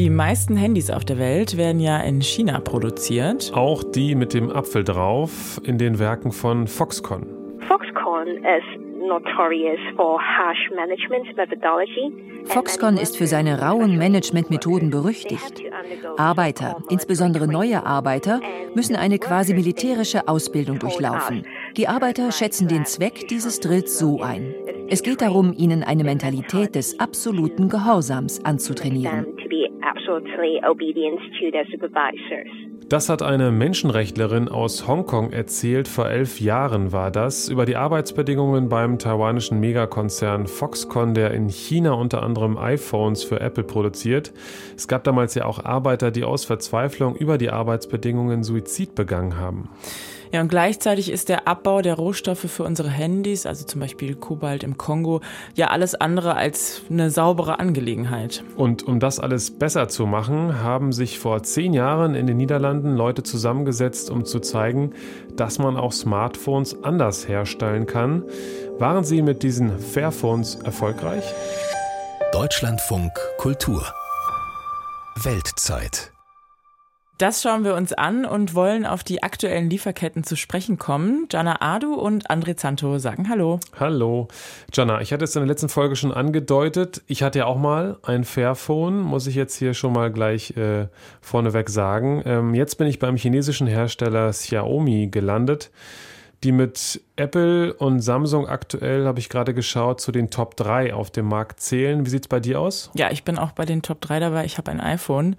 Die meisten Handys auf der Welt werden ja in China produziert. Auch die mit dem Apfel drauf in den Werken von Foxconn. Foxconn ist Foxconn ist für seine rauen Managementmethoden berüchtigt. Arbeiter, insbesondere neue Arbeiter, müssen eine quasi militärische Ausbildung durchlaufen. Die Arbeiter schätzen den Zweck dieses Drills so ein. Es geht darum, ihnen eine Mentalität des absoluten Gehorsams anzutrainieren. Das hat eine Menschenrechtlerin aus Hongkong erzählt, vor elf Jahren war das, über die Arbeitsbedingungen beim taiwanischen Megakonzern Foxconn, der in China unter anderem iPhones für Apple produziert. Es gab damals ja auch Arbeiter, die aus Verzweiflung über die Arbeitsbedingungen Suizid begangen haben. Ja, und gleichzeitig ist der Abbau der Rohstoffe für unsere Handys, also zum Beispiel Kobalt im Kongo, ja alles andere als eine saubere Angelegenheit. Und um das alles besser zu machen, haben sich vor zehn Jahren in den Niederlanden Leute zusammengesetzt, um zu zeigen, dass man auch Smartphones anders herstellen kann. Waren Sie mit diesen Fairphones erfolgreich? Deutschlandfunk Kultur Weltzeit das schauen wir uns an und wollen auf die aktuellen Lieferketten zu sprechen kommen. Jana Adu und André Zanto sagen Hallo. Hallo. Jana, ich hatte es in der letzten Folge schon angedeutet. Ich hatte ja auch mal ein Fairphone, muss ich jetzt hier schon mal gleich äh, vorneweg sagen. Ähm, jetzt bin ich beim chinesischen Hersteller Xiaomi gelandet die mit Apple und Samsung aktuell, habe ich gerade geschaut, zu den Top 3 auf dem Markt zählen. Wie sieht es bei dir aus? Ja, ich bin auch bei den Top 3 dabei. Ich habe ein iPhone.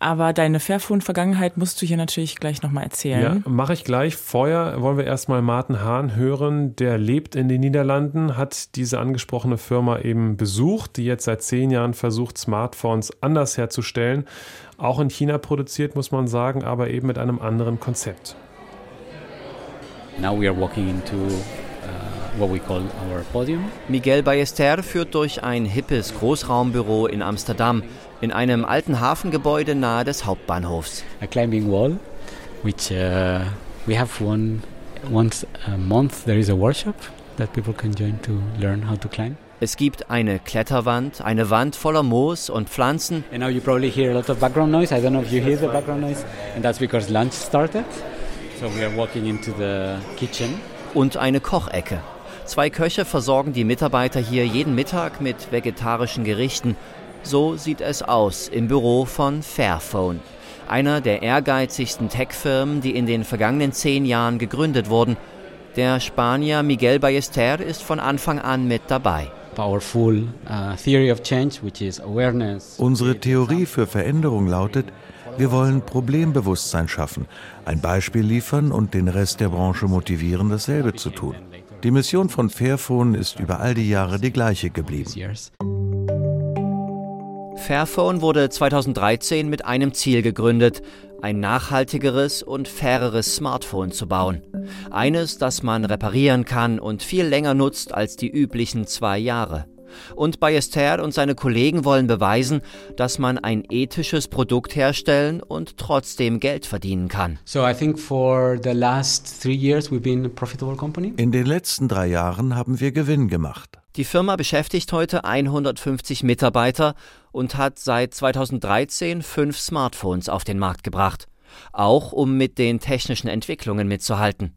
Aber deine Fairphone-Vergangenheit musst du hier natürlich gleich nochmal erzählen. Ja, mache ich gleich. Vorher wollen wir erstmal Martin Hahn hören. Der lebt in den Niederlanden, hat diese angesprochene Firma eben besucht, die jetzt seit zehn Jahren versucht, Smartphones anders herzustellen. Auch in China produziert, muss man sagen, aber eben mit einem anderen Konzept. Now we are walking into uh, what we call our podium. Miguel Ballester führt durch ein hippes Großraumbüro in Amsterdam, in einem alten Hafengebäude nahe des Hauptbahnhofs. A climbing wall, which uh, we have one once a month. There is a workshop that people can join to learn how to climb. Es gibt eine Kletterwand, eine Wand voller Moos und Pflanzen. And now you probably hear a lot of background noise. I don't know if you hear the background noise, and that's because lunch started. So we are walking into the kitchen. Und eine Kochecke. Zwei Köche versorgen die Mitarbeiter hier jeden Mittag mit vegetarischen Gerichten. So sieht es aus im Büro von Fairphone, einer der ehrgeizigsten Tech-Firmen, die in den vergangenen zehn Jahren gegründet wurden. Der Spanier Miguel Ballester ist von Anfang an mit dabei. Uh, Unsere Theorie für Veränderung lautet, wir wollen Problembewusstsein schaffen, ein Beispiel liefern und den Rest der Branche motivieren, dasselbe zu tun. Die Mission von Fairphone ist über all die Jahre die gleiche geblieben. Fairphone wurde 2013 mit einem Ziel gegründet, ein nachhaltigeres und faireres Smartphone zu bauen. Eines, das man reparieren kann und viel länger nutzt als die üblichen zwei Jahre. Und Ballester und seine Kollegen wollen beweisen, dass man ein ethisches Produkt herstellen und trotzdem Geld verdienen kann. In den letzten drei Jahren haben wir Gewinn gemacht. Die Firma beschäftigt heute 150 Mitarbeiter und hat seit 2013 fünf Smartphones auf den Markt gebracht, auch um mit den technischen Entwicklungen mitzuhalten.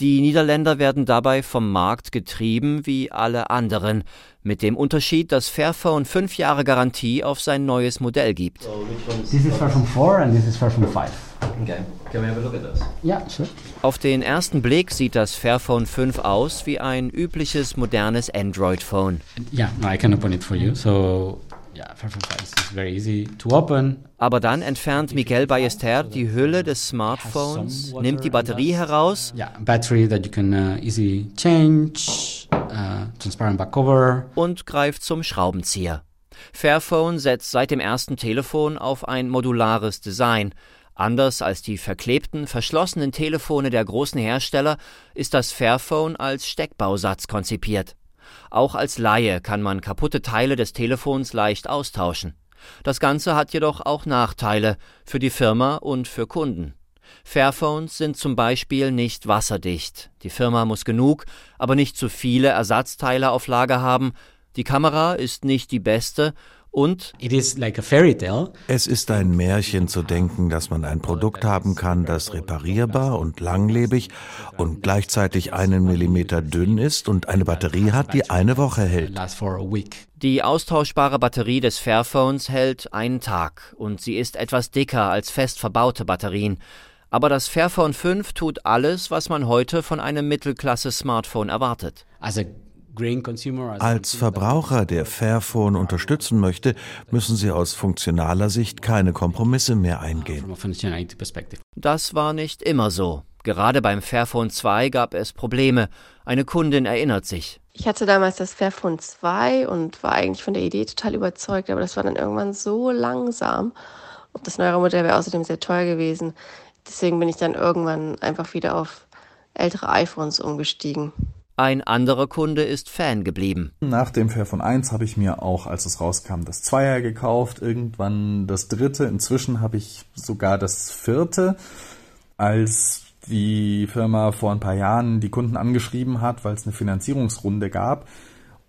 Die Niederländer werden dabei vom Markt getrieben wie alle anderen, mit dem Unterschied, dass Fairphone fünf Jahre Garantie auf sein neues Modell gibt. This is Fairphone 4 and this is Fairphone 5. Okay. Can we have a look at this? Yeah, sure. Auf den ersten Blick sieht das Fairphone 5 aus wie ein übliches modernes Android-Phone. Yeah, no, I can open it for you. So aber dann entfernt Miguel Ballester die Hülle des Smartphones, nimmt die Batterie heraus uh, uh, und greift zum Schraubenzieher. Fairphone setzt seit dem ersten Telefon auf ein modulares Design. Anders als die verklebten, verschlossenen Telefone der großen Hersteller ist das Fairphone als Steckbausatz konzipiert. Auch als Laie kann man kaputte Teile des Telefons leicht austauschen. Das Ganze hat jedoch auch Nachteile für die Firma und für Kunden. Fairphones sind zum Beispiel nicht wasserdicht. Die Firma muss genug, aber nicht zu viele Ersatzteile auf Lager haben. Die Kamera ist nicht die beste Und es ist ein Märchen zu denken, dass man ein Produkt haben kann, das reparierbar und langlebig und gleichzeitig einen Millimeter dünn ist und eine Batterie hat, die eine Woche hält. Die austauschbare Batterie des Fairphones hält einen Tag und sie ist etwas dicker als fest verbaute Batterien. Aber das Fairphone 5 tut alles, was man heute von einem Mittelklasse-Smartphone erwartet. Als Verbraucher, der Fairphone unterstützen möchte, müssen Sie aus funktionaler Sicht keine Kompromisse mehr eingehen. Das war nicht immer so. Gerade beim Fairphone 2 gab es Probleme. Eine Kundin erinnert sich. Ich hatte damals das Fairphone 2 und war eigentlich von der Idee total überzeugt, aber das war dann irgendwann so langsam. Und das neuere Modell wäre außerdem sehr teuer gewesen. Deswegen bin ich dann irgendwann einfach wieder auf ältere iPhones umgestiegen. Ein anderer Kunde ist Fan geblieben. Nach dem Fairphone 1 habe ich mir auch, als es rauskam, das Zweier gekauft, irgendwann das dritte. Inzwischen habe ich sogar das vierte. Als die Firma vor ein paar Jahren die Kunden angeschrieben hat, weil es eine Finanzierungsrunde gab,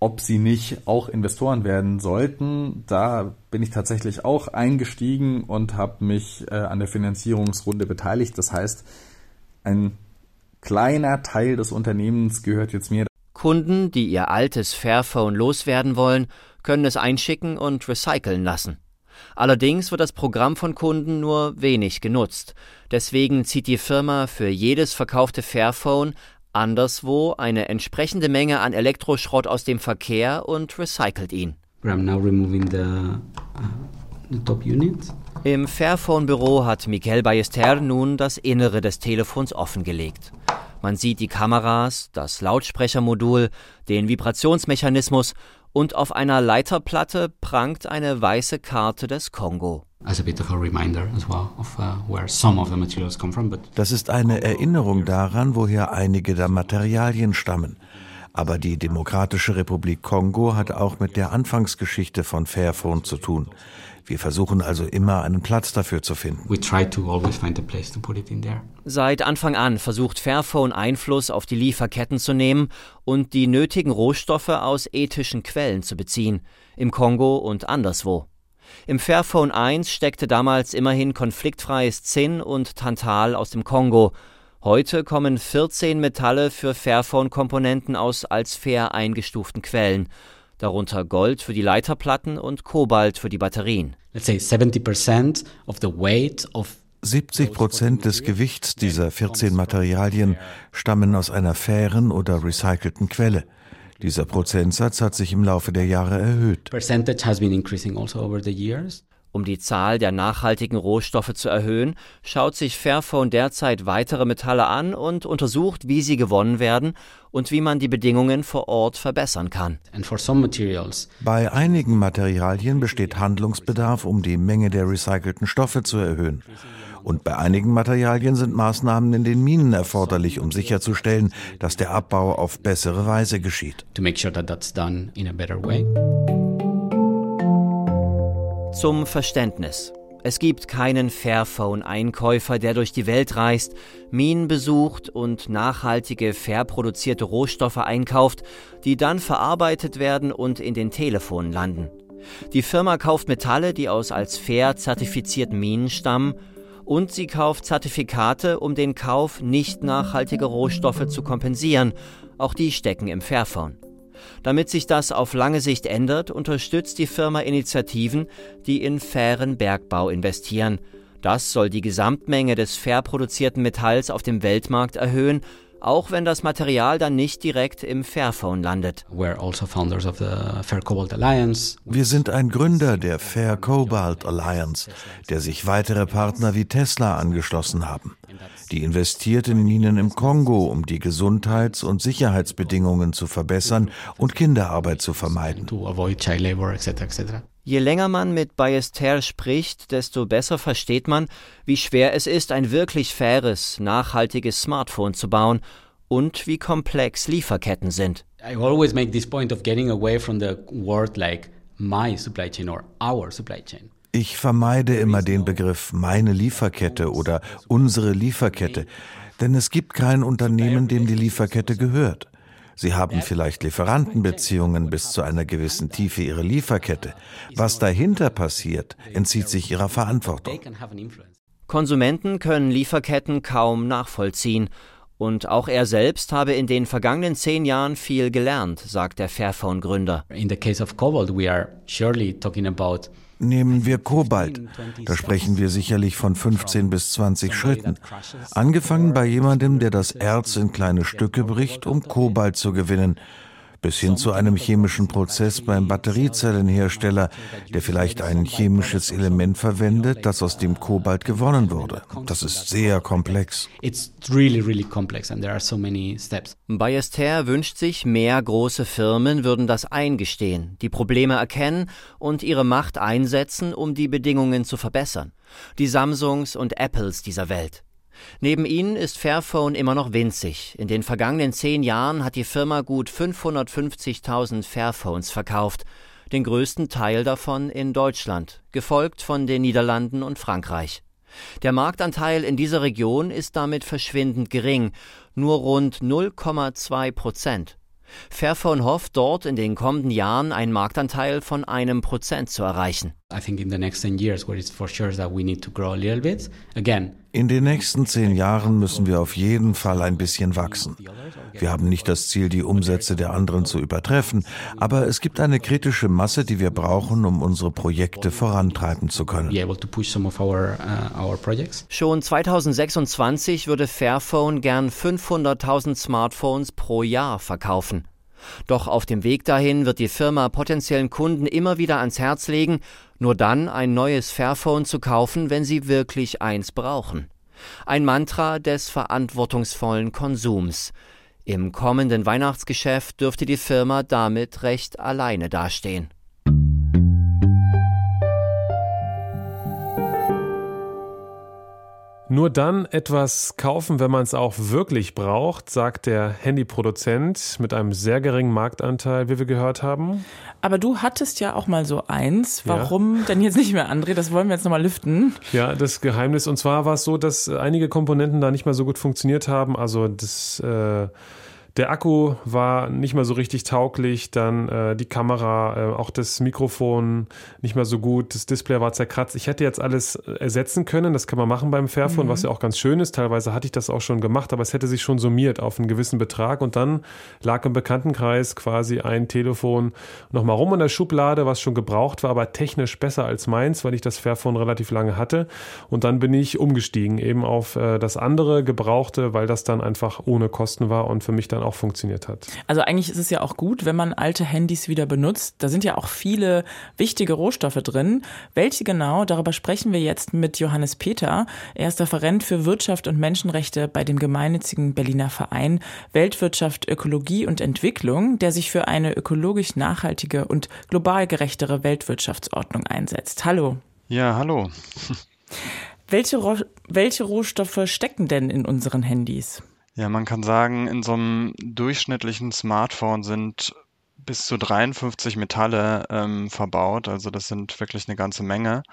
ob sie nicht auch Investoren werden sollten. Da bin ich tatsächlich auch eingestiegen und habe mich äh, an der Finanzierungsrunde beteiligt. Das heißt, ein kleiner Teil des Unternehmens gehört jetzt mir. Kunden, die ihr altes Fairphone loswerden wollen, können es einschicken und recyceln lassen. Allerdings wird das Programm von Kunden nur wenig genutzt. Deswegen zieht die Firma für jedes verkaufte Fairphone anderswo eine entsprechende Menge an Elektroschrott aus dem Verkehr und recycelt ihn. Uh, Im Fairphone-Büro hat Michael Ballester nun das Innere des Telefons offengelegt. Man sieht die Kameras, das Lautsprechermodul, den Vibrationsmechanismus und auf einer Leiterplatte prangt eine weiße Karte des Kongo. Das ist eine Erinnerung daran, woher einige der Materialien stammen. Aber die Demokratische Republik Kongo hat auch mit der Anfangsgeschichte von Fairphone zu tun. Wir versuchen also immer einen Platz dafür zu finden. Seit Anfang an versucht Fairphone Einfluss auf die Lieferketten zu nehmen und die nötigen Rohstoffe aus ethischen Quellen zu beziehen, im Kongo und anderswo. Im Fairphone 1 steckte damals immerhin konfliktfreies Zinn und Tantal aus dem Kongo. Heute kommen 14 Metalle für Fairphone-Komponenten aus als fair eingestuften Quellen, darunter Gold für die Leiterplatten und Kobalt für die Batterien. 70 Prozent des Gewichts dieser 14 Materialien stammen aus einer fairen oder recycelten Quelle. Dieser Prozentsatz hat sich im Laufe der Jahre erhöht. Um die Zahl der nachhaltigen Rohstoffe zu erhöhen, schaut sich Fairphone derzeit weitere Metalle an und untersucht, wie sie gewonnen werden und wie man die Bedingungen vor Ort verbessern kann. Bei einigen Materialien besteht Handlungsbedarf, um die Menge der recycelten Stoffe zu erhöhen. Und bei einigen Materialien sind Maßnahmen in den Minen erforderlich, um sicherzustellen, dass der Abbau auf bessere Weise geschieht. Zum Verständnis. Es gibt keinen Fairphone-Einkäufer, der durch die Welt reist, Minen besucht und nachhaltige, fair produzierte Rohstoffe einkauft, die dann verarbeitet werden und in den Telefonen landen. Die Firma kauft Metalle, die aus als fair zertifizierten Minen stammen und sie kauft Zertifikate, um den Kauf nicht nachhaltiger Rohstoffe zu kompensieren. Auch die stecken im Fairphone. Damit sich das auf lange Sicht ändert, unterstützt die Firma Initiativen, die in fairen Bergbau investieren. Das soll die Gesamtmenge des fair produzierten Metalls auf dem Weltmarkt erhöhen auch wenn das Material dann nicht direkt im Fairphone landet. Also Wir sind ein Gründer der Fair Cobalt Alliance, der sich weitere Partner wie Tesla angeschlossen haben. Die investiert in Minen im Kongo, um die Gesundheits- und Sicherheitsbedingungen zu verbessern und Kinderarbeit zu vermeiden. Je länger man mit Ballester spricht, desto besser versteht man, wie schwer es ist, ein wirklich faires, nachhaltiges Smartphone zu bauen und wie komplex Lieferketten sind. I always make this point of getting away from the word like my supply chain or our supply chain. Ich vermeide immer den Begriff meine Lieferkette oder unsere Lieferkette, denn es gibt kein Unternehmen, dem die Lieferkette gehört Sie haben vielleicht Lieferantenbeziehungen bis zu einer gewissen Tiefe ihrer Lieferkette. Was dahinter passiert, entzieht sich ihrer Verantwortung. Konsumenten können Lieferketten kaum nachvollziehen. Und auch er selbst habe in den vergangenen zehn Jahren viel gelernt, sagt der Fairphone-Gründer. In the case of Cobalt, we are surely talking about Nehmen wir Kobalt. Da sprechen wir sicherlich von 15 bis 20 Schritten. Angefangen bei jemandem, der das Erz in kleine Stücke bricht, um Kobalt zu gewinnen bis hin zu einem chemischen Prozess beim Batteriezellenhersteller, der vielleicht ein chemisches Element verwendet, das aus dem Kobalt gewonnen wurde. Das ist sehr komplex. Bayester wünscht sich, mehr große Firmen würden das eingestehen, die Probleme erkennen und ihre Macht einsetzen, um die Bedingungen zu verbessern. Die Samsungs und Apples dieser Welt. Neben ihnen ist Fairphone immer noch winzig. In den vergangenen zehn Jahren hat die Firma gut 550.000 Fairphones verkauft, den größten Teil davon in Deutschland, gefolgt von den Niederlanden und Frankreich. Der Marktanteil in dieser Region ist damit verschwindend gering, nur rund 0,2 Prozent. Fairphone hofft dort in den kommenden Jahren einen Marktanteil von einem Prozent zu erreichen. I think in the next 10 years where it's for sure that we need to grow a little bit. Again, in den nächsten zehn Jahren müssen wir auf jeden Fall ein bisschen wachsen. Wir haben nicht das Ziel, die Umsätze der anderen zu übertreffen, aber es gibt eine kritische Masse, die wir brauchen, um unsere Projekte vorantreiben zu können. Uh, Schon 2026 würde Fairphone gern 500.000 Smartphones pro Jahr verkaufen. Doch auf dem Weg dahin wird die Firma potenziellen Kunden immer wieder ans Herz legen, nur dann ein neues Fairphone zu kaufen, wenn sie wirklich eins brauchen. Ein Mantra des verantwortungsvollen Konsums. Im kommenden Weihnachtsgeschäft dürfte die Firma damit recht alleine dastehen. Nur dann etwas kaufen, wenn man es auch wirklich braucht, sagt der Handyproduzent mit einem sehr geringen Marktanteil, wie wir gehört haben. Aber du hattest ja auch mal so eins. Warum ja. denn jetzt nicht mehr, André? Das wollen wir jetzt nochmal lüften. Ja, das Geheimnis. Und zwar war es so, dass einige Komponenten da nicht mehr so gut funktioniert haben. Also das äh, der Akku war nicht mehr so richtig tauglich, dann äh, die Kamera, äh, auch das Mikrofon nicht mehr so gut, das Display war zerkratzt. Ich hätte jetzt alles ersetzen können, das kann man machen beim Fairphone, mhm. was ja auch ganz schön ist. Teilweise hatte ich das auch schon gemacht, aber es hätte sich schon summiert auf einen gewissen Betrag und dann lag im Bekanntenkreis quasi ein Telefon nochmal rum in der Schublade, was schon gebraucht war, aber technisch besser als meins, weil ich das Fairphone relativ lange hatte. Und dann bin ich umgestiegen eben auf äh, das andere Gebrauchte, weil das dann einfach ohne Kosten war und für mich dann dann auch funktioniert hat. Also eigentlich ist es ja auch gut, wenn man alte Handys wieder benutzt. Da sind ja auch viele wichtige Rohstoffe drin. Welche genau, darüber sprechen wir jetzt mit Johannes Peter. Er ist Referent für Wirtschaft und Menschenrechte bei dem gemeinnützigen Berliner Verein Weltwirtschaft, Ökologie und Entwicklung, der sich für eine ökologisch nachhaltige und global gerechtere Weltwirtschaftsordnung einsetzt. Hallo. Ja, hallo. Welche, welche Rohstoffe stecken denn in unseren Handys? Ja, man kann sagen, in so einem durchschnittlichen Smartphone sind bis zu 53 Metalle ähm, verbaut. Also das sind wirklich eine ganze Menge.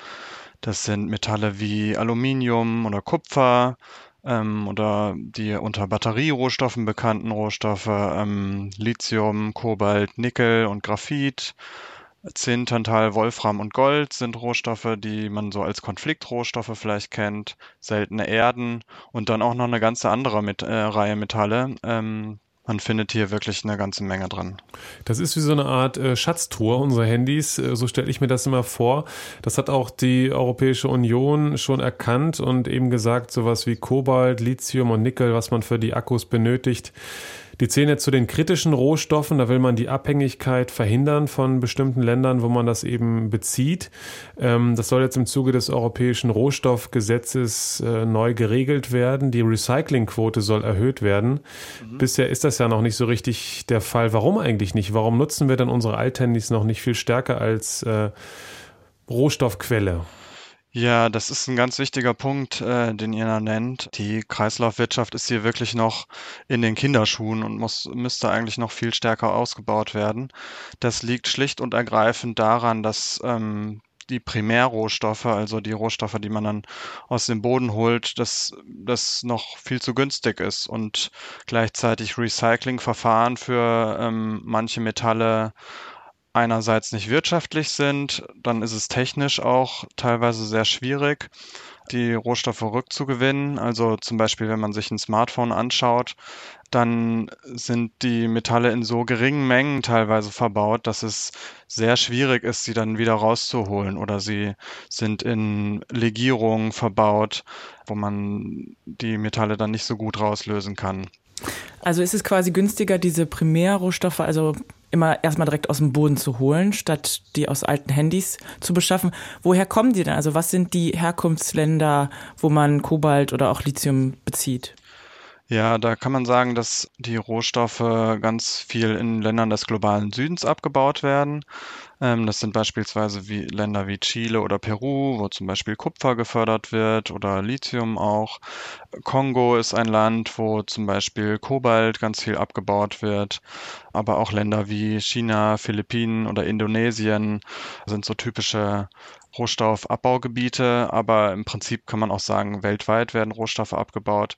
Das sind Metalle wie Aluminium oder Kupfer ähm, oder die unter Batterierohstoffen bekannten Rohstoffe ähm, Lithium, Kobalt, Nickel und Graphit. Zinn, Tantal, Wolfram und Gold sind Rohstoffe, die man so als Konfliktrohstoffe vielleicht kennt, seltene Erden und dann auch noch eine ganze andere mit, äh, Reihe Metalle. Ähm, man findet hier wirklich eine ganze Menge dran. Das ist wie so eine Art äh, Schatztour unserer Handys, äh, so stelle ich mir das immer vor. Das hat auch die Europäische Union schon erkannt und eben gesagt, sowas wie Kobalt, Lithium und Nickel, was man für die Akkus benötigt, die zählen jetzt zu den kritischen Rohstoffen. Da will man die Abhängigkeit verhindern von bestimmten Ländern, wo man das eben bezieht. Ähm, das soll jetzt im Zuge des europäischen Rohstoffgesetzes äh, neu geregelt werden. Die Recyclingquote soll erhöht werden. Mhm. Bisher ist das ja noch nicht so richtig der Fall. Warum eigentlich nicht? Warum nutzen wir dann unsere Althandys noch nicht viel stärker als äh, Rohstoffquelle? Ja, das ist ein ganz wichtiger Punkt, äh, den ihr da nennt. Die Kreislaufwirtschaft ist hier wirklich noch in den Kinderschuhen und muss, müsste eigentlich noch viel stärker ausgebaut werden. Das liegt schlicht und ergreifend daran, dass ähm, die Primärrohstoffe, also die Rohstoffe, die man dann aus dem Boden holt, dass das noch viel zu günstig ist und gleichzeitig Recyclingverfahren für ähm, manche Metalle einerseits nicht wirtschaftlich sind, dann ist es technisch auch teilweise sehr schwierig die Rohstoffe rückzugewinnen. Also zum Beispiel, wenn man sich ein Smartphone anschaut, dann sind die Metalle in so geringen Mengen teilweise verbaut, dass es sehr schwierig ist, sie dann wieder rauszuholen. Oder sie sind in Legierungen verbaut, wo man die Metalle dann nicht so gut rauslösen kann. Also ist es quasi günstiger, diese Primärrohstoffe, also immer erstmal direkt aus dem Boden zu holen, statt die aus alten Handys zu beschaffen. Woher kommen die denn? Also was sind die Herkunftsländer, wo man Kobalt oder auch Lithium bezieht? Ja, da kann man sagen, dass die Rohstoffe ganz viel in Ländern des globalen Südens abgebaut werden. Ähm, das sind beispielsweise wie Länder wie Chile oder Peru, wo zum Beispiel Kupfer gefördert wird oder Lithium auch. Kongo ist ein Land, wo zum Beispiel Kobalt ganz viel abgebaut wird. Aber auch Länder wie China, Philippinen oder Indonesien sind so typische Rohstoffabbaugebiete. Aber im Prinzip kann man auch sagen, weltweit werden Rohstoffe abgebaut.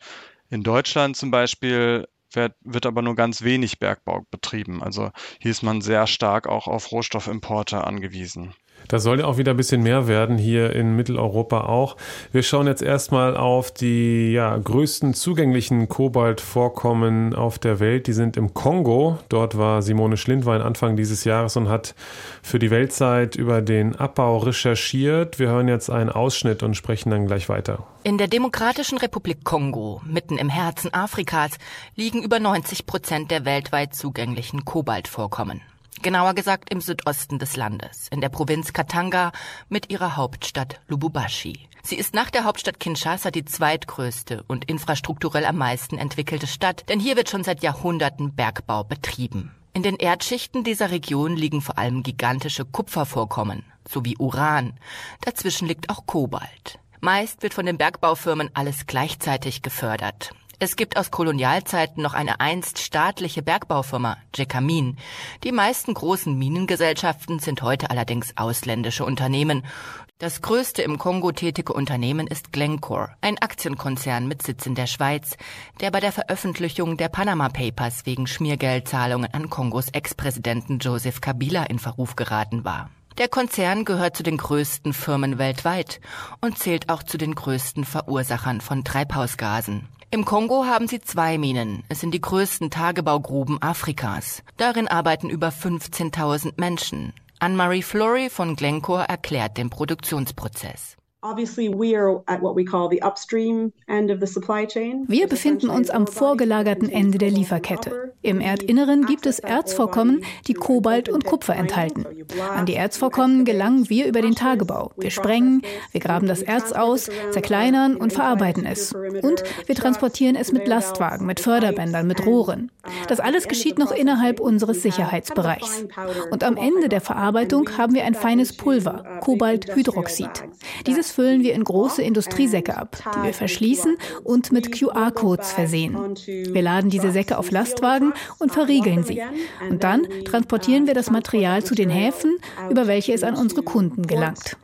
In Deutschland zum Beispiel wird, wird aber nur ganz wenig Bergbau betrieben. Also hier ist man sehr stark auch auf Rohstoffimporte angewiesen. Das soll ja auch wieder ein bisschen mehr werden, hier in Mitteleuropa auch. Wir schauen jetzt erstmal auf die ja, größten zugänglichen Kobaltvorkommen auf der Welt. Die sind im Kongo. Dort war Simone Schlindwein Anfang dieses Jahres und hat für die Weltzeit über den Abbau recherchiert. Wir hören jetzt einen Ausschnitt und sprechen dann gleich weiter. In der Demokratischen Republik Kongo, mitten im Herzen Afrikas, liegen über 90 Prozent der weltweit zugänglichen Kobaltvorkommen genauer gesagt im Südosten des Landes, in der Provinz Katanga mit ihrer Hauptstadt Lubumbashi. Sie ist nach der Hauptstadt Kinshasa die zweitgrößte und infrastrukturell am meisten entwickelte Stadt, denn hier wird schon seit Jahrhunderten Bergbau betrieben. In den Erdschichten dieser Region liegen vor allem gigantische Kupfervorkommen sowie Uran. Dazwischen liegt auch Kobalt. Meist wird von den Bergbaufirmen alles gleichzeitig gefördert. Es gibt aus Kolonialzeiten noch eine einst staatliche Bergbaufirma, Jekamin. Die meisten großen Minengesellschaften sind heute allerdings ausländische Unternehmen. Das größte im Kongo tätige Unternehmen ist Glencore, ein Aktienkonzern mit Sitz in der Schweiz, der bei der Veröffentlichung der Panama Papers wegen Schmiergeldzahlungen an Kongos Ex-Präsidenten Joseph Kabila in Verruf geraten war. Der Konzern gehört zu den größten Firmen weltweit und zählt auch zu den größten Verursachern von Treibhausgasen. Im Kongo haben sie zwei Minen. Es sind die größten Tagebaugruben Afrikas. Darin arbeiten über 15.000 Menschen. Anne-Marie Flory von Glencore erklärt den Produktionsprozess. Wir befinden uns am vorgelagerten Ende der Lieferkette. Im Erdinneren gibt es Erzvorkommen, die Kobalt und Kupfer enthalten. An die Erzvorkommen gelangen wir über den Tagebau. Wir sprengen, wir graben das Erz aus, zerkleinern und verarbeiten es. Und wir transportieren es mit Lastwagen, mit Förderbändern, mit Rohren. Das alles geschieht noch innerhalb unseres Sicherheitsbereichs. Und am Ende der Verarbeitung haben wir ein feines Pulver, Kobalthydroxid. Dieses füllen wir in große Industriesäcke ab, die wir verschließen und mit QR-Codes versehen. Wir laden diese Säcke auf Lastwagen und verriegeln sie. Und dann transportieren wir das Material zu den Häfen, über welche es an unsere Kunden gelangt.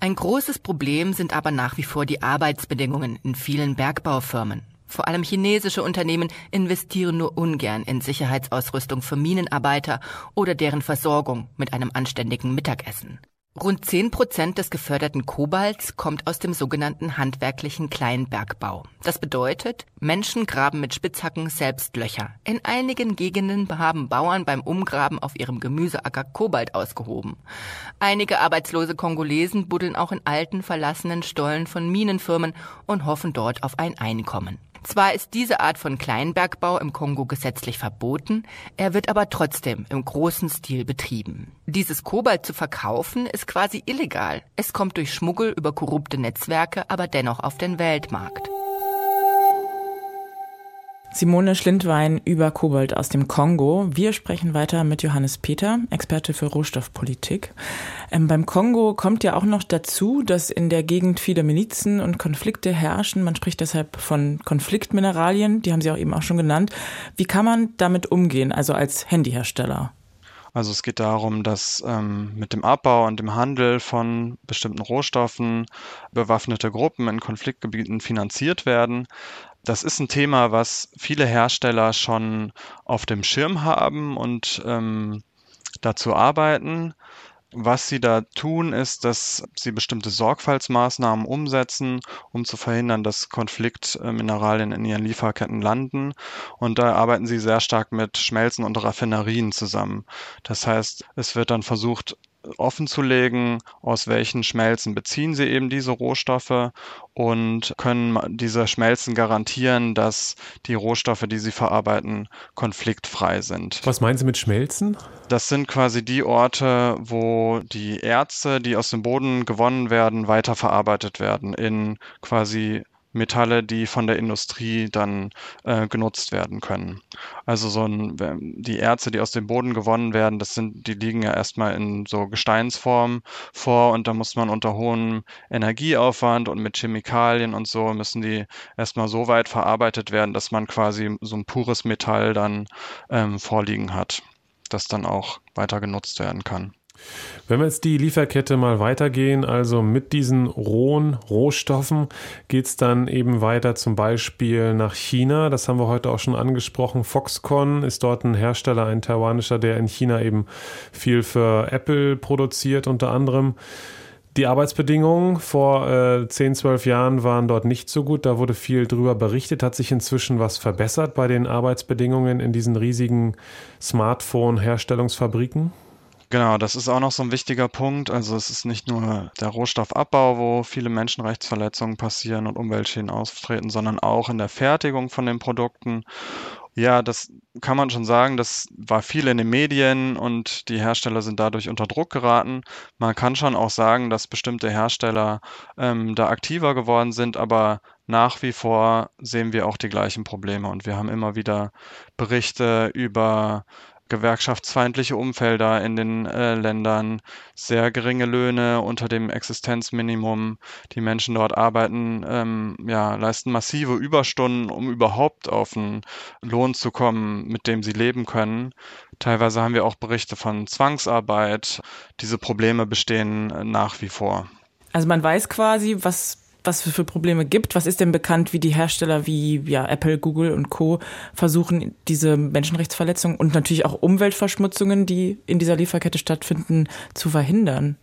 Ein großes Problem sind aber nach wie vor die Arbeitsbedingungen in vielen Bergbaufirmen. Vor allem chinesische Unternehmen investieren nur ungern in Sicherheitsausrüstung für Minenarbeiter oder deren Versorgung mit einem anständigen Mittagessen. Rund 10 Prozent des geförderten Kobalts kommt aus dem sogenannten handwerklichen Kleinbergbau. Das bedeutet, Menschen graben mit Spitzhacken selbst Löcher. In einigen Gegenden haben Bauern beim Umgraben auf ihrem Gemüseacker Kobalt ausgehoben. Einige arbeitslose Kongolesen buddeln auch in alten, verlassenen Stollen von Minenfirmen und hoffen dort auf ein Einkommen. Zwar ist diese Art von Kleinbergbau im Kongo gesetzlich verboten, er wird aber trotzdem im großen Stil betrieben. Dieses Kobalt zu verkaufen ist quasi illegal. Es kommt durch Schmuggel über korrupte Netzwerke aber dennoch auf den Weltmarkt. Simone Schlindwein über Kobold aus dem Kongo. Wir sprechen weiter mit Johannes Peter, Experte für Rohstoffpolitik. Ähm, beim Kongo kommt ja auch noch dazu, dass in der Gegend viele Milizen und Konflikte herrschen. Man spricht deshalb von Konfliktmineralien, die haben Sie auch eben auch schon genannt. Wie kann man damit umgehen, also als Handyhersteller? Also es geht darum, dass ähm, mit dem Abbau und dem Handel von bestimmten Rohstoffen bewaffnete Gruppen in Konfliktgebieten finanziert werden. Das ist ein Thema, was viele Hersteller schon auf dem Schirm haben und ähm, dazu arbeiten. Was sie da tun, ist, dass sie bestimmte Sorgfaltsmaßnahmen umsetzen, um zu verhindern, dass Konfliktmineralien in ihren Lieferketten landen. Und da arbeiten sie sehr stark mit Schmelzen und Raffinerien zusammen. Das heißt, es wird dann versucht, offenzulegen, aus welchen Schmelzen beziehen sie eben diese Rohstoffe und können diese Schmelzen garantieren, dass die Rohstoffe, die sie verarbeiten, konfliktfrei sind. Was meinen Sie mit Schmelzen? Das sind quasi die Orte, wo die Erze, die aus dem Boden gewonnen werden, weiterverarbeitet werden in quasi Metalle, die von der Industrie dann äh, genutzt werden können. Also so ein, die Erze, die aus dem Boden gewonnen werden, das sind, die liegen ja erstmal in so Gesteinsform vor und da muss man unter hohem Energieaufwand und mit Chemikalien und so müssen die erstmal so weit verarbeitet werden, dass man quasi so ein pures Metall dann ähm, vorliegen hat, das dann auch weiter genutzt werden kann. Wenn wir jetzt die Lieferkette mal weitergehen, also mit diesen rohen Rohstoffen geht es dann eben weiter zum Beispiel nach China. Das haben wir heute auch schon angesprochen. Foxconn ist dort ein Hersteller, ein taiwanischer, der in China eben viel für Apple produziert unter anderem. Die Arbeitsbedingungen vor äh, 10, 12 Jahren waren dort nicht so gut. Da wurde viel drüber berichtet. Hat sich inzwischen was verbessert bei den Arbeitsbedingungen in diesen riesigen Smartphone-Herstellungsfabriken? Genau, das ist auch noch so ein wichtiger Punkt. Also es ist nicht nur der Rohstoffabbau, wo viele Menschenrechtsverletzungen passieren und Umweltschäden auftreten, sondern auch in der Fertigung von den Produkten. Ja, das kann man schon sagen, das war viel in den Medien und die Hersteller sind dadurch unter Druck geraten. Man kann schon auch sagen, dass bestimmte Hersteller ähm, da aktiver geworden sind, aber nach wie vor sehen wir auch die gleichen Probleme und wir haben immer wieder Berichte über gewerkschaftsfeindliche Umfelder in den äh, Ländern, sehr geringe Löhne unter dem Existenzminimum. Die Menschen dort arbeiten, ähm, ja, leisten massive Überstunden, um überhaupt auf einen Lohn zu kommen, mit dem sie leben können. Teilweise haben wir auch Berichte von Zwangsarbeit. Diese Probleme bestehen äh, nach wie vor. Also man weiß quasi, was was für Probleme gibt. Was ist denn bekannt, wie die Hersteller wie ja, Apple, Google und Co. versuchen, diese Menschenrechtsverletzungen und natürlich auch Umweltverschmutzungen, die in dieser Lieferkette stattfinden, zu verhindern?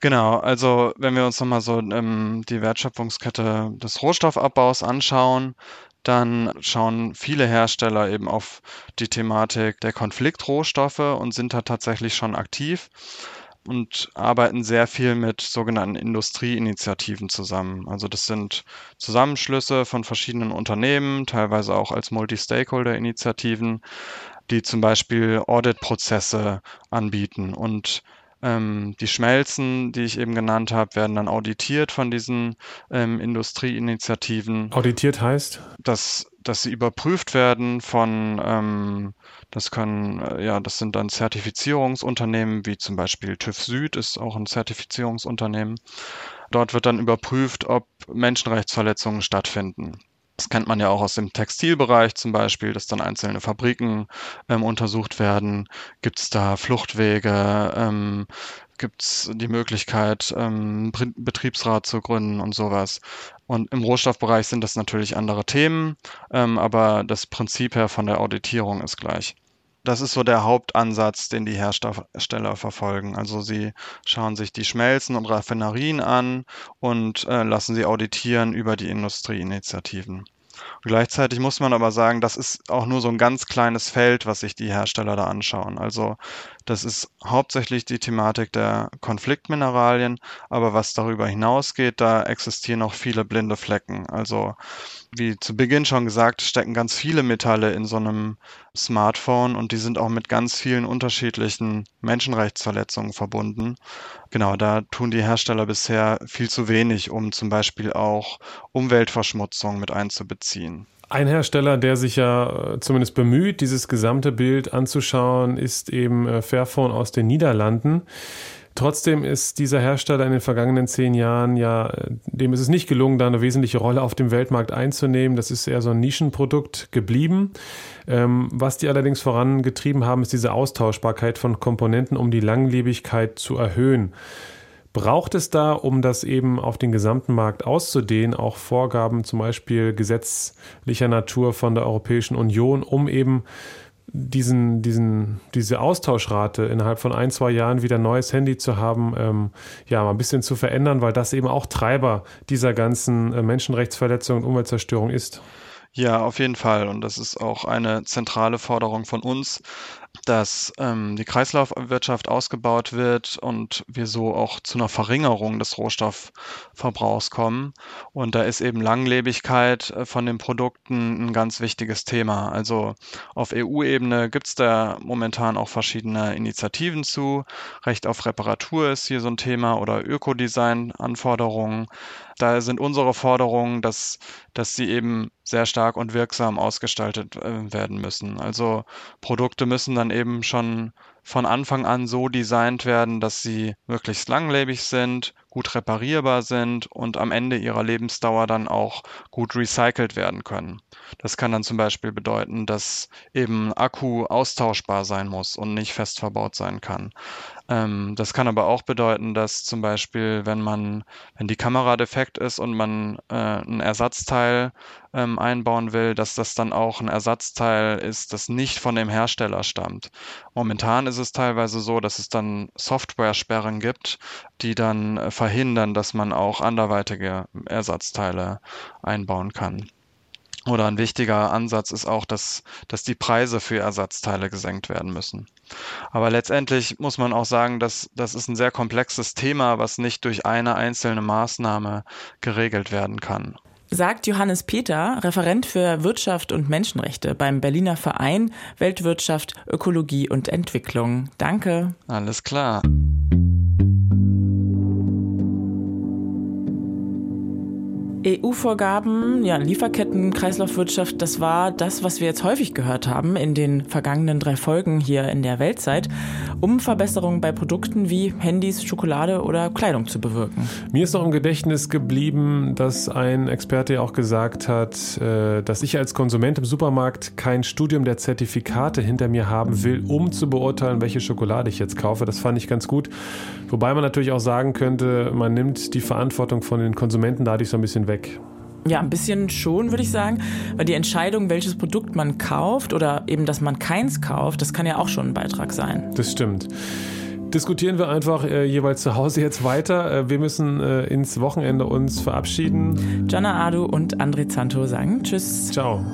Genau, also wenn wir uns nochmal so ähm, die Wertschöpfungskette des Rohstoffabbaus anschauen, dann schauen viele Hersteller eben auf die Thematik der Konfliktrohstoffe und sind da tatsächlich schon aktiv und arbeiten sehr viel mit sogenannten Industrieinitiativen zusammen. Also das sind Zusammenschlüsse von verschiedenen Unternehmen, teilweise auch als Multi-Stakeholder-Initiativen, die zum Beispiel Audit-Prozesse anbieten und ähm, die Schmelzen, die ich eben genannt habe, werden dann auditiert von diesen ähm, Industrieinitiativen. Auditiert heißt? Dass, dass sie überprüft werden von ähm, das können, äh, ja, das sind dann Zertifizierungsunternehmen, wie zum Beispiel TÜV Süd ist auch ein Zertifizierungsunternehmen. Dort wird dann überprüft, ob Menschenrechtsverletzungen stattfinden. Das kennt man ja auch aus dem Textilbereich zum Beispiel, dass dann einzelne Fabriken ähm, untersucht werden. Gibt es da Fluchtwege? Ähm, Gibt es die Möglichkeit, ähm, Betriebsrat zu gründen und sowas? Und im Rohstoffbereich sind das natürlich andere Themen, ähm, aber das Prinzip her von der Auditierung ist gleich. Das ist so der Hauptansatz, den die Hersteller verfolgen. Also sie schauen sich die Schmelzen und Raffinerien an und äh, lassen sie auditieren über die Industrieinitiativen. Gleichzeitig muss man aber sagen, das ist auch nur so ein ganz kleines Feld, was sich die Hersteller da anschauen. Also das ist hauptsächlich die Thematik der Konfliktmineralien, aber was darüber hinausgeht, da existieren auch viele blinde Flecken. Also wie zu Beginn schon gesagt, stecken ganz viele Metalle in so einem Smartphone und die sind auch mit ganz vielen unterschiedlichen Menschenrechtsverletzungen verbunden. Genau, da tun die Hersteller bisher viel zu wenig, um zum Beispiel auch Umweltverschmutzung mit einzubeziehen. Ein Hersteller, der sich ja äh, zumindest bemüht, dieses gesamte Bild anzuschauen, ist eben äh, Fairphone aus den Niederlanden. Trotzdem ist dieser Hersteller in den vergangenen zehn Jahren ja, dem ist es nicht gelungen, da eine wesentliche Rolle auf dem Weltmarkt einzunehmen. Das ist eher so ein Nischenprodukt geblieben. Ähm, was die allerdings vorangetrieben haben, ist diese Austauschbarkeit von Komponenten, um die Langlebigkeit zu erhöhen. Braucht es da, um das eben auf den gesamten Markt auszudehnen, auch Vorgaben zum Beispiel gesetzlicher Natur von der Europäischen Union, um eben diesen, diesen, diese Austauschrate innerhalb von ein, zwei Jahren wieder ein neues Handy zu haben, ähm, ja, mal ein bisschen zu verändern, weil das eben auch Treiber dieser ganzen äh, Menschenrechtsverletzungen und Umweltzerstörung ist. Ja, auf jeden Fall. Und das ist auch eine zentrale Forderung von uns, dass ähm, die Kreislaufwirtschaft ausgebaut wird und wir so auch zu einer Verringerung des Rohstoffverbrauchs kommen. Und da ist eben Langlebigkeit äh, von den Produkten ein ganz wichtiges Thema. Also auf EU-Ebene gibt es da momentan auch verschiedene Initiativen zu. Recht auf Reparatur ist hier so ein Thema oder Ökodesign-Anforderungen. Da sind unsere Forderungen, dass, dass sie eben sehr stark und wirksam ausgestaltet äh, werden müssen. Also Produkte müssen dann eben schon von Anfang an so designt werden, dass sie möglichst langlebig sind, gut reparierbar sind und am Ende ihrer Lebensdauer dann auch gut recycelt werden können. Das kann dann zum Beispiel bedeuten, dass eben Akku austauschbar sein muss und nicht fest verbaut sein kann. Ähm, das kann aber auch bedeuten, dass zum Beispiel, wenn man, wenn die Kamera defekt ist und man äh, ein Ersatzteil ähm, einbauen will, dass das dann auch ein Ersatzteil ist, das nicht von dem Hersteller stammt. Momentan ist es teilweise so, dass es dann Software-Sperren gibt, die dann äh, verhindern, dass man auch anderweitige Ersatzteile einbauen kann. Oder ein wichtiger Ansatz ist auch, dass, dass die Preise für Ersatzteile gesenkt werden müssen. Aber letztendlich muss man auch sagen, dass das ist ein sehr komplexes Thema, was nicht durch eine einzelne Maßnahme geregelt werden kann. Sagt Johannes Peter, Referent für Wirtschaft und Menschenrechte beim Berliner Verein Weltwirtschaft, Ökologie und Entwicklung. Danke. Alles klar. EU-Vorgaben, ja, Lieferketten, Kreislaufwirtschaft, das war das, was wir jetzt häufig gehört haben in den vergangenen drei Folgen hier in der Weltzeit, um Verbesserungen bei Produkten wie Handys, Schokolade oder Kleidung zu bewirken. Mir ist noch im Gedächtnis geblieben, dass ein Experte auch gesagt hat, äh, dass ich als Konsument im Supermarkt kein Studium der Zertifikate hinter mir haben will, um zu beurteilen, welche Schokolade ich jetzt kaufe. Das fand ich ganz gut. Wobei man natürlich auch sagen könnte, man nimmt die Verantwortung von den Konsumenten dadurch so ein bisschen weg weg. Ja, ein bisschen schon, würde ich sagen, weil die Entscheidung, welches Produkt man kauft oder eben, dass man keins kauft, das kann ja auch schon ein Beitrag sein. Das stimmt. Diskutieren wir einfach äh, jeweils zu Hause jetzt weiter. Äh, wir müssen äh, ins Wochenende uns verabschieden. Jana Adu und André Zanto sagen Tschüss. Ciao.